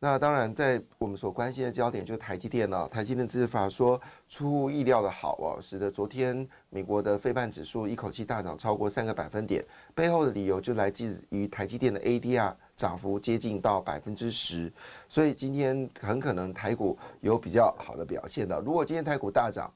那当然，在我们所关心的焦点就是台积电了。台积电的资法说出乎意料的好哦，使得昨天美国的费半指数一口气大涨超过三个百分点。背后的理由就来自于台积电的 ADR 涨幅接近到百分之十，所以今天很可能台股有比较好的表现的。如果今天台股大涨，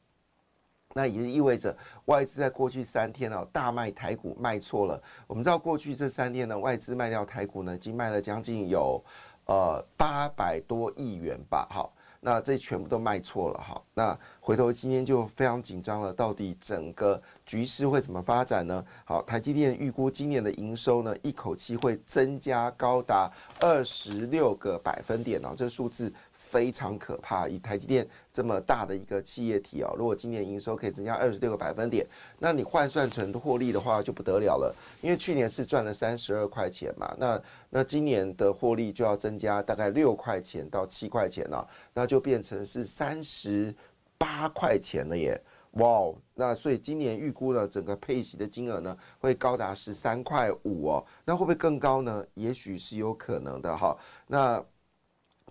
那也就意味着外资在过去三天呢大卖台股卖错了。我们知道过去这三天呢，外资卖掉台股呢，已经卖了将近有。呃，八百多亿元吧，好，那这全部都卖错了，哈，那回头今天就非常紧张了，到底整个局势会怎么发展呢？好，台积电预估今年的营收呢，一口气会增加高达二十六个百分点哦，这数字。非常可怕，以台积电这么大的一个企业体哦，如果今年营收可以增加二十六个百分点，那你换算成获利的话就不得了了。因为去年是赚了三十二块钱嘛，那那今年的获利就要增加大概六块钱到七块钱了，那就变成是三十八块钱了耶！哇，那所以今年预估呢，整个配息的金额呢会高达十三块五哦，那会不会更高呢？也许是有可能的哈。那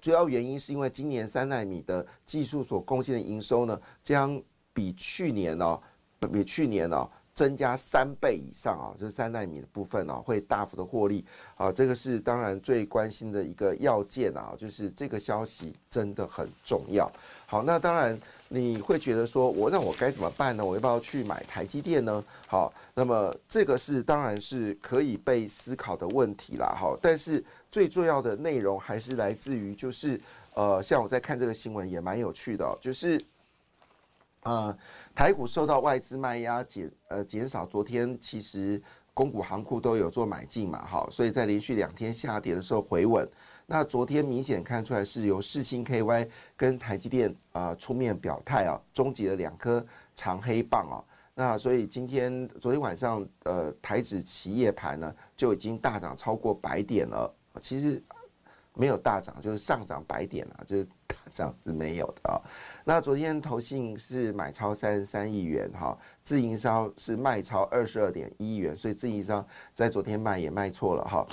主要原因是因为今年三纳米的技术所贡献的营收呢，将比去年哦，比去年哦增加三倍以上啊，这三纳米的部分哦会大幅的获利啊，这个是当然最关心的一个要件啊，就是这个消息真的很重要。好，那当然你会觉得说我那我该怎么办呢？我要不要去买台积电呢？好，那么这个是当然是可以被思考的问题啦。好，但是。最重要的内容还是来自于，就是呃，像我在看这个新闻也蛮有趣的，就是呃，台股受到外资卖压减呃减少，昨天其实公股行库都有做买进嘛，哈，所以在连续两天下跌的时候回稳。那昨天明显看出来是由世星 KY 跟台积电啊出面表态啊，终结了两颗长黑棒啊。那所以今天昨天晚上呃台指企业盘呢就已经大涨超过百点了。其实没有大涨，就是上涨百点啊，就是大涨是没有的啊。那昨天投信是买超三十三亿元哈，自营商是卖超二十二点一亿元，所以自营商在昨天卖也卖错了哈。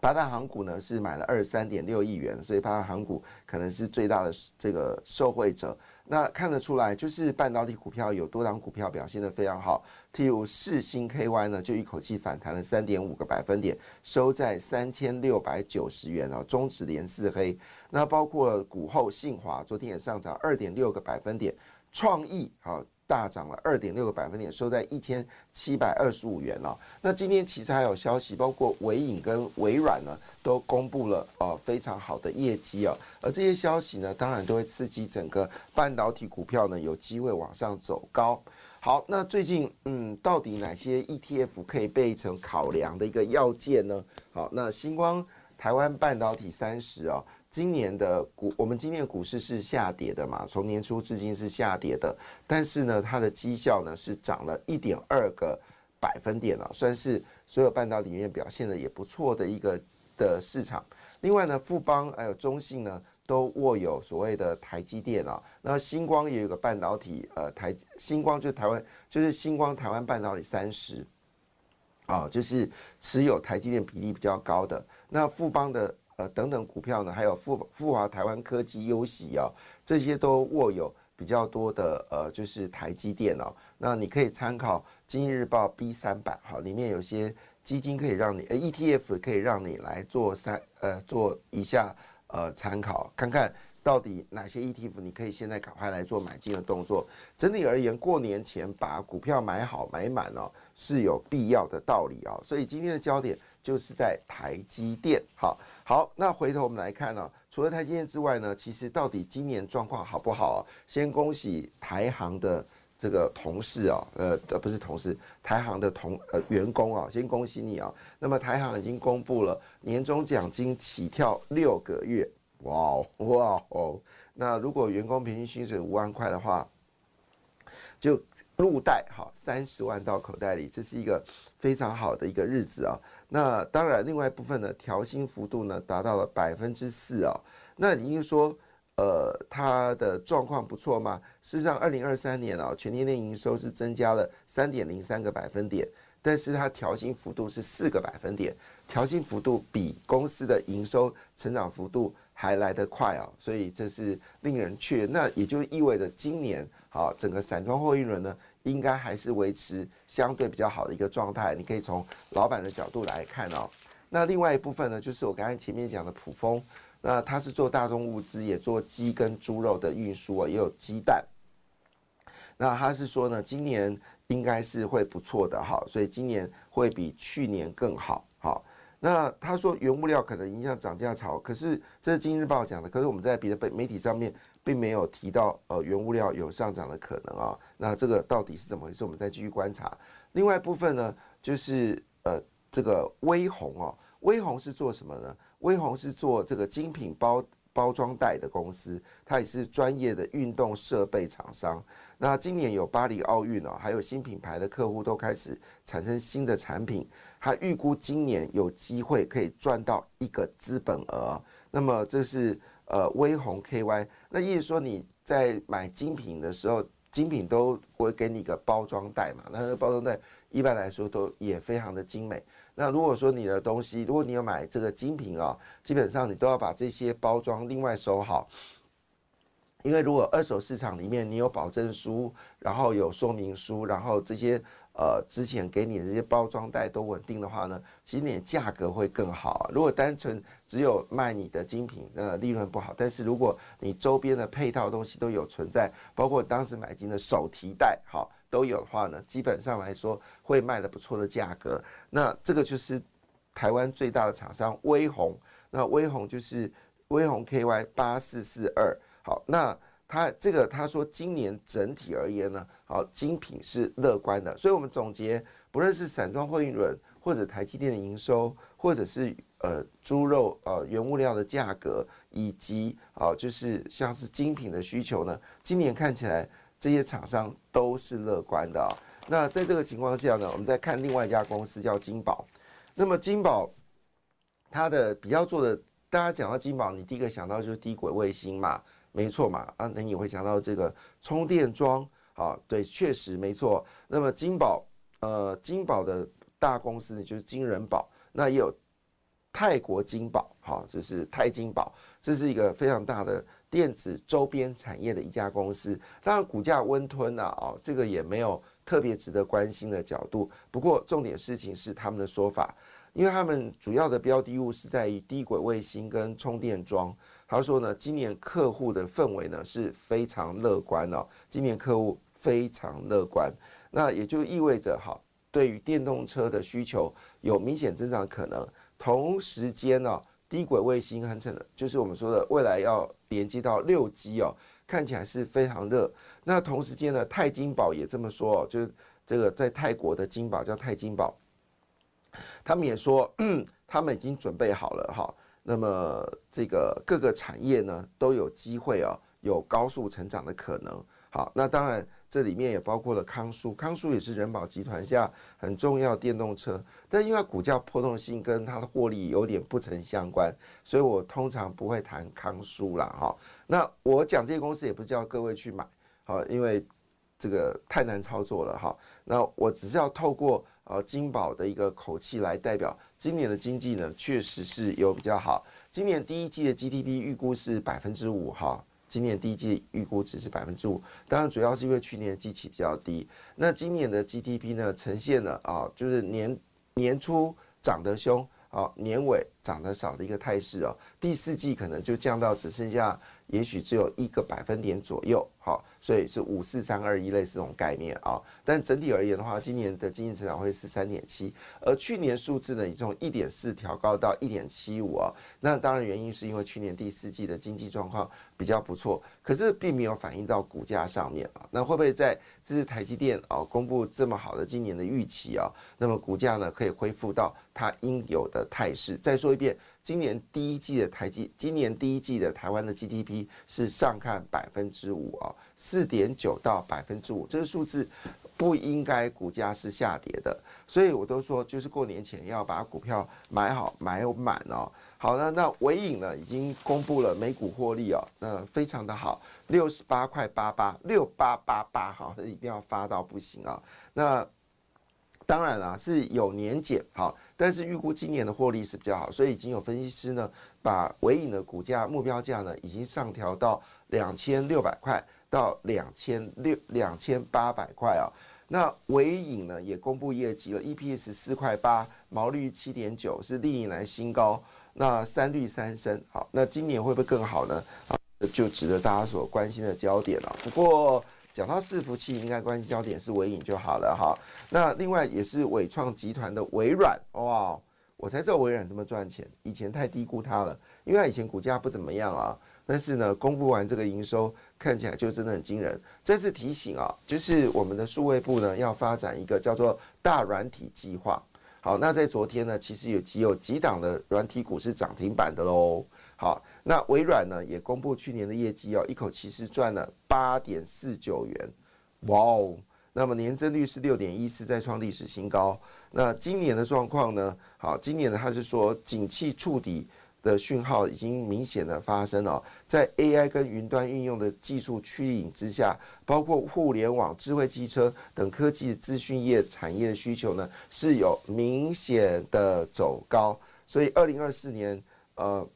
八大行股呢是买了二十三点六亿元，所以八大行股可能是最大的这个受惠者。那看得出来，就是半导体股票有多档股票表现得非常好，譬如世星 KY 呢，就一口气反弹了三点五个百分点，收在三千六百九十元啊，中指连四黑。那包括股后信华，昨天也上涨二点六个百分点，创意好。大涨了二点六个百分点，收在一千七百二十五元了。那今天其实还有消息，包括微影跟微软呢，都公布了呃非常好的业绩啊。而这些消息呢，当然都会刺激整个半导体股票呢有机会往上走高。好，那最近嗯，到底哪些 ETF 可以被成考量的一个要件呢？好，那星光台湾半导体三十啊。今年的股，我们今年的股市是下跌的嘛？从年初至今是下跌的，但是呢，它的绩效呢是涨了一点二个百分点了，算是所有半导体里面表现的也不错的一个的市场。另外呢，富邦还有中信呢都握有所谓的台积电啊，那星光也有个半导体，呃，台星光就是台湾就是星光台湾半导体三十，啊，就是持有台积电比例比较高的。那富邦的。呃，等等股票呢，还有富富华台湾科技优喜啊，这些都握有比较多的呃，就是台积电哦。那你可以参考《经济日报》B 三版，好，里面有些基金可以让你呃 ETF 可以让你来做三呃做一下呃参考，看看到底哪些 ETF 你可以现在赶快来做买进的动作。整体而言，过年前把股票买好买满哦，是有必要的道理啊。所以今天的焦点就是在台积电，好。好，那回头我们来看呢，除了台积电之外呢，其实到底今年状况好不好啊？先恭喜台航的这个同事啊，呃呃，不是同事，台行的同呃员工啊，先恭喜你啊。那么台行已经公布了年终奖金起跳六个月，哇哦哇哦。那如果员工平均薪水五万块的话，就入袋哈三十万到口袋里，这是一个非常好的一个日子啊。那当然，另外一部分呢，调薪幅度呢达到了百分之四啊。那你说。呃，它的状况不错吗？事实上，二零二三年啊，全年的营收是增加了三点零三个百分点，但是它调薪幅度是四个百分点，调薪幅度比公司的营收成长幅度还来得快啊，所以这是令人确。那也就意味着今年好，整个散装货运轮呢，应该还是维持相对比较好的一个状态。你可以从老板的角度来看哦。那另外一部分呢，就是我刚才前面讲的普丰。那他是做大众物资，也做鸡跟猪肉的运输啊，也有鸡蛋。那他是说呢，今年应该是会不错的哈，所以今年会比去年更好。好，那他说原物料可能影响涨价潮，可是这是《今日报》讲的，可是我们在别的媒体上面并没有提到呃原物料有上涨的可能啊。那这个到底是怎么回事？我们再继续观察。另外一部分呢，就是呃这个微红哦，微红是做什么呢？微红是做这个精品包包装袋的公司，它也是专业的运动设备厂商。那今年有巴黎奥运哦，还有新品牌的客户都开始产生新的产品。他预估今年有机会可以赚到一个资本额。那么这是呃微红 KY。那意思说你在买精品的时候，精品都会给你一个包装袋嘛？那个包装袋一般来说都也非常的精美。那如果说你的东西，如果你有买这个精品啊，基本上你都要把这些包装另外收好，因为如果二手市场里面你有保证书，然后有说明书，然后这些呃之前给你的这些包装袋都稳定的话呢，其实你的价格会更好。如果单纯只有卖你的精品，那利润不好。但是如果你周边的配套东西都有存在，包括当时买进的手提袋，好。都有的话呢，基本上来说会卖的不错的价格。那这个就是台湾最大的厂商微红，那微红就是微红 KY 八四四二。好，那他这个他说今年整体而言呢，好精品是乐观的。所以我们总结，不论是散装货运轮，或者台积电的营收，或者是呃猪肉呃原物料的价格，以及啊就是像是精品的需求呢，今年看起来。这些厂商都是乐观的啊。那在这个情况下呢，我们再看另外一家公司叫金宝。那么金宝它的比较做的，大家讲到金宝，你第一个想到就是低轨卫星嘛，没错嘛啊，那你会想到这个充电桩啊，对，确实没错。那么金宝呃，金宝的大公司呢就是金人宝，那也有泰国金宝，哈，就是泰金宝，这是一个非常大的。电子周边产业的一家公司，当然股价温吞啊，哦，这个也没有特别值得关心的角度。不过重点事情是他们的说法，因为他们主要的标的物是在于低轨卫星跟充电桩。他说呢，今年客户的氛围呢是非常乐观哦，今年客户非常乐观，那也就意味着哈，对于电动车的需求有明显增长可能。同时间呢。低轨卫星很成，就是我们说的未来要连接到六 G 哦，看起来是非常热。那同时间呢，泰金宝也这么说哦，就是这个在泰国的金宝叫泰金宝，他们也说，他们已经准备好了哈。那么这个各个产业呢都有机会哦，有高速成长的可能。好，那当然。这里面也包括了康舒，康舒也是人保集团下很重要电动车，但因为股价波动性跟它的获利有点不成相关，所以我通常不会谈康舒啦。哈。那我讲这些公司也不叫各位去买，好，因为这个太难操作了哈。那我只是要透过呃金宝的一个口气来代表今年的经济呢，确实是有比较好。今年第一季的 GDP 预估是百分之五哈。今年第一季预估值是百分之五，当然主要是因为去年的基期比较低。那今年的 GDP 呢，呈现了啊，就是年年初涨得凶，啊，年尾涨得少的一个态势哦。第四季可能就降到只剩下也许只有一个百分点左右，好，所以是五四三二一类似这种概念啊。但整体而言的话，今年的经济增长会是三点七，而去年数字呢已从一点四调高到一点七五啊。那当然原因是因为去年第四季的经济状况比较不错，可是并没有反映到股价上面啊。那会不会在这是台积电啊公布这么好的今年的预期啊？那么股价呢可以恢复到它应有的态势？再说一遍。今年第一季的台积，今年第一季的台湾的 GDP 是上看百分之五啊，四点九到百分之五，这个数字不应该股价是下跌的，所以我都说就是过年前要把股票买好买满哦。好了，那尾影呢已经公布了美股获利哦，那非常的好，六十八块八八六八八八，好，一定要发到不行啊。那当然啦，是有年减好。但是预估今年的获利是比较好，所以已经有分析师呢，把尾影的股价目标价呢，已经上调到两千六百块到两千六两千八百块啊。那尾影呢也公布业绩了，EPS 四块八，毛利率七点九，是历年来新高。那三率三升，好，那今年会不会更好呢？啊，就值得大家所关心的焦点了。不过。讲到伺服器，应该关心焦点是微影就好了哈。那另外也是伟创集团的微软哇，我才知道微软这么赚钱，以前太低估它了，因为它以前股价不怎么样啊。但是呢，公布完这个营收，看起来就真的很惊人。再次提醒啊，就是我们的数位部呢要发展一个叫做大软体计划。好，那在昨天呢，其实有几有几档的软体股是涨停板的喽。好。那微软呢也公布去年的业绩哦，一口气是赚了八点四九元，哇哦！那么年增率是六点一四，再创历史新高。那今年的状况呢？好，今年呢他是说景气触底的讯号已经明显的发生了，在 AI 跟云端运用的技术驱引之下，包括互联网、智慧汽车等科技资讯业产业的需求呢是有明显的走高，所以二零二四年呃。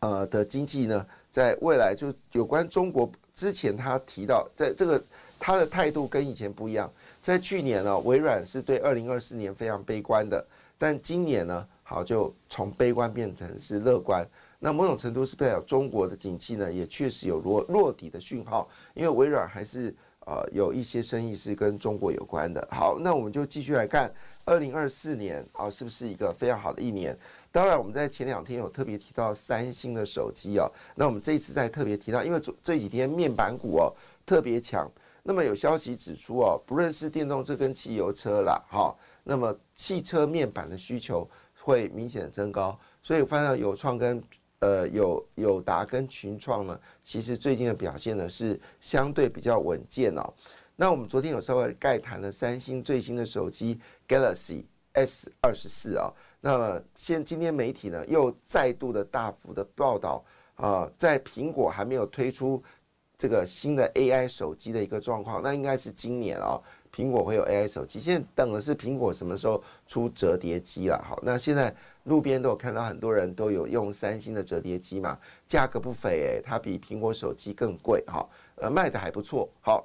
呃的经济呢，在未来就有关中国之前，他提到在这个他的态度跟以前不一样。在去年呢，微软是对二零二四年非常悲观的，但今年呢，好就从悲观变成是乐观。那某种程度是代表中国的景气呢，也确实有落落底的讯号，因为微软还是呃有一些生意是跟中国有关的。好，那我们就继续来看二零二四年啊，是不是一个非常好的一年？当然，我们在前两天有特别提到三星的手机哦，那我们这一次再特别提到，因为这这几天面板股哦特别强，那么有消息指出哦，不论是电动车跟汽油车啦，哈，那么汽车面板的需求会明显的增高，所以我发现有创跟呃有友达跟群创呢，其实最近的表现呢是相对比较稳健哦。那我们昨天有稍微概谈了三星最新的手机 Galaxy S 二十四啊。那现今天媒体呢又再度的大幅的报道啊，在苹果还没有推出这个新的 AI 手机的一个状况，那应该是今年啊，苹果会有 AI 手机。现在等的是苹果什么时候出折叠机了？好，那现在路边都有看到很多人都有用三星的折叠机嘛，价格不菲诶，它比苹果手机更贵哈，呃，卖的还不错。好，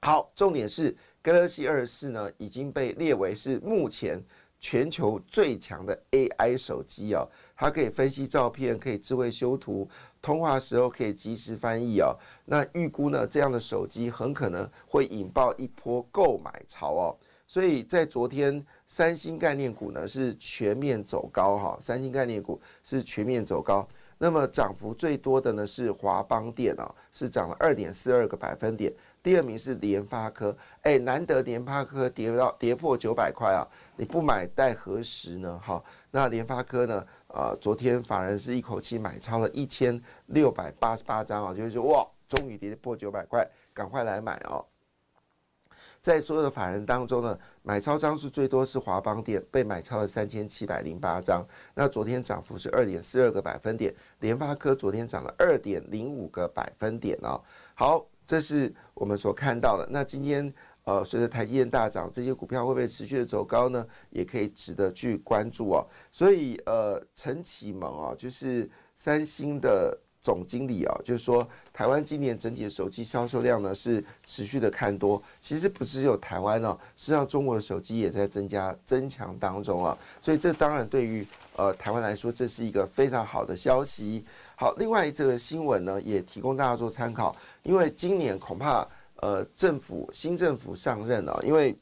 好，重点是 Galaxy 二十四呢已经被列为是目前。全球最强的 AI 手机哦，它可以分析照片，可以智慧修图，通话时候可以即时翻译哦。那预估呢，这样的手机很可能会引爆一波购买潮哦。所以在昨天，三星概念股呢是全面走高哈，三星概念股是全面走高。那么涨幅最多的呢是华邦电哦，是涨了二点四二个百分点。第二名是联发科，哎，难得联发科跌到跌破九百块啊！你不买待何时呢？好，那联发科呢？呃，昨天法人是一口气买超了一千六百八十八张啊，就是说哇，终于跌破九百块，赶快来买哦！在所有的法人当中呢，买超张数最多是华邦电，被买超了三千七百零八张。那昨天涨幅是二点四二个百分点，联发科昨天涨了二点零五个百分点哦。好。这是我们所看到的。那今天，呃，随着台积电大涨，这些股票会不会持续的走高呢？也可以值得去关注哦。所以，呃，陈启蒙啊，就是三星的总经理啊，就是说，台湾今年整体的手机销售量呢是持续的看多。其实不只有台湾哦，实际上中国的手机也在增加增强当中啊。所以，这当然对于呃台湾来说，这是一个非常好的消息。好，另外这个新闻呢，也提供大家做参考，因为今年恐怕呃政府新政府上任了，因为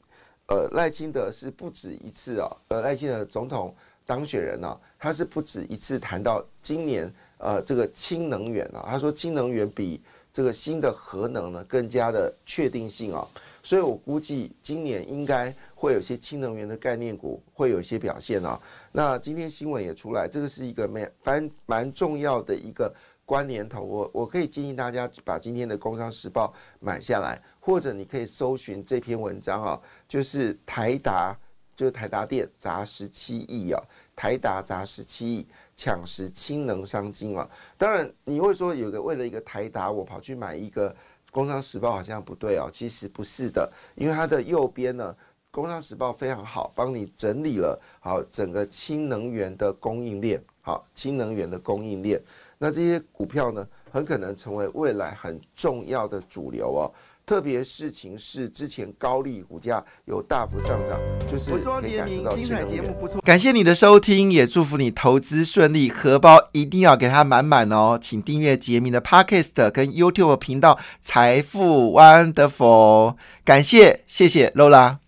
呃赖清德是不止一次啊，呃赖清德总统当选人呢，他是不止一次谈到今年呃这个氢能源啊，他说氢能源比这个新的核能呢更加的确定性啊。所以我估计今年应该会有些氢能源的概念股会有一些表现啊。那今天新闻也出来，这个是一个蛮蛮蛮重要的一个关联头。我我可以建议大家把今天的《工商时报》买下来，或者你可以搜寻这篇文章啊，就是台达，就是台达电砸十七亿啊，台达砸十七亿抢食氢能商金啊。当然你会说有个为了一个台达，我跑去买一个。工商时报好像不对哦，其实不是的，因为它的右边呢，工商时报非常好，帮你整理了好整个氢能源的供应链，好氢能源的供应链，那这些股票呢，很可能成为未来很重要的主流哦。特别事情是，之前高利股价有大幅上涨，就是可以感受到精彩节目不错。感谢你的收听，也祝福你投资顺利，荷包一定要给它满满哦。请订阅杰明的 Podcast 跟 YouTube 频道《财富 Wonderful》，感谢，谢谢 Lola。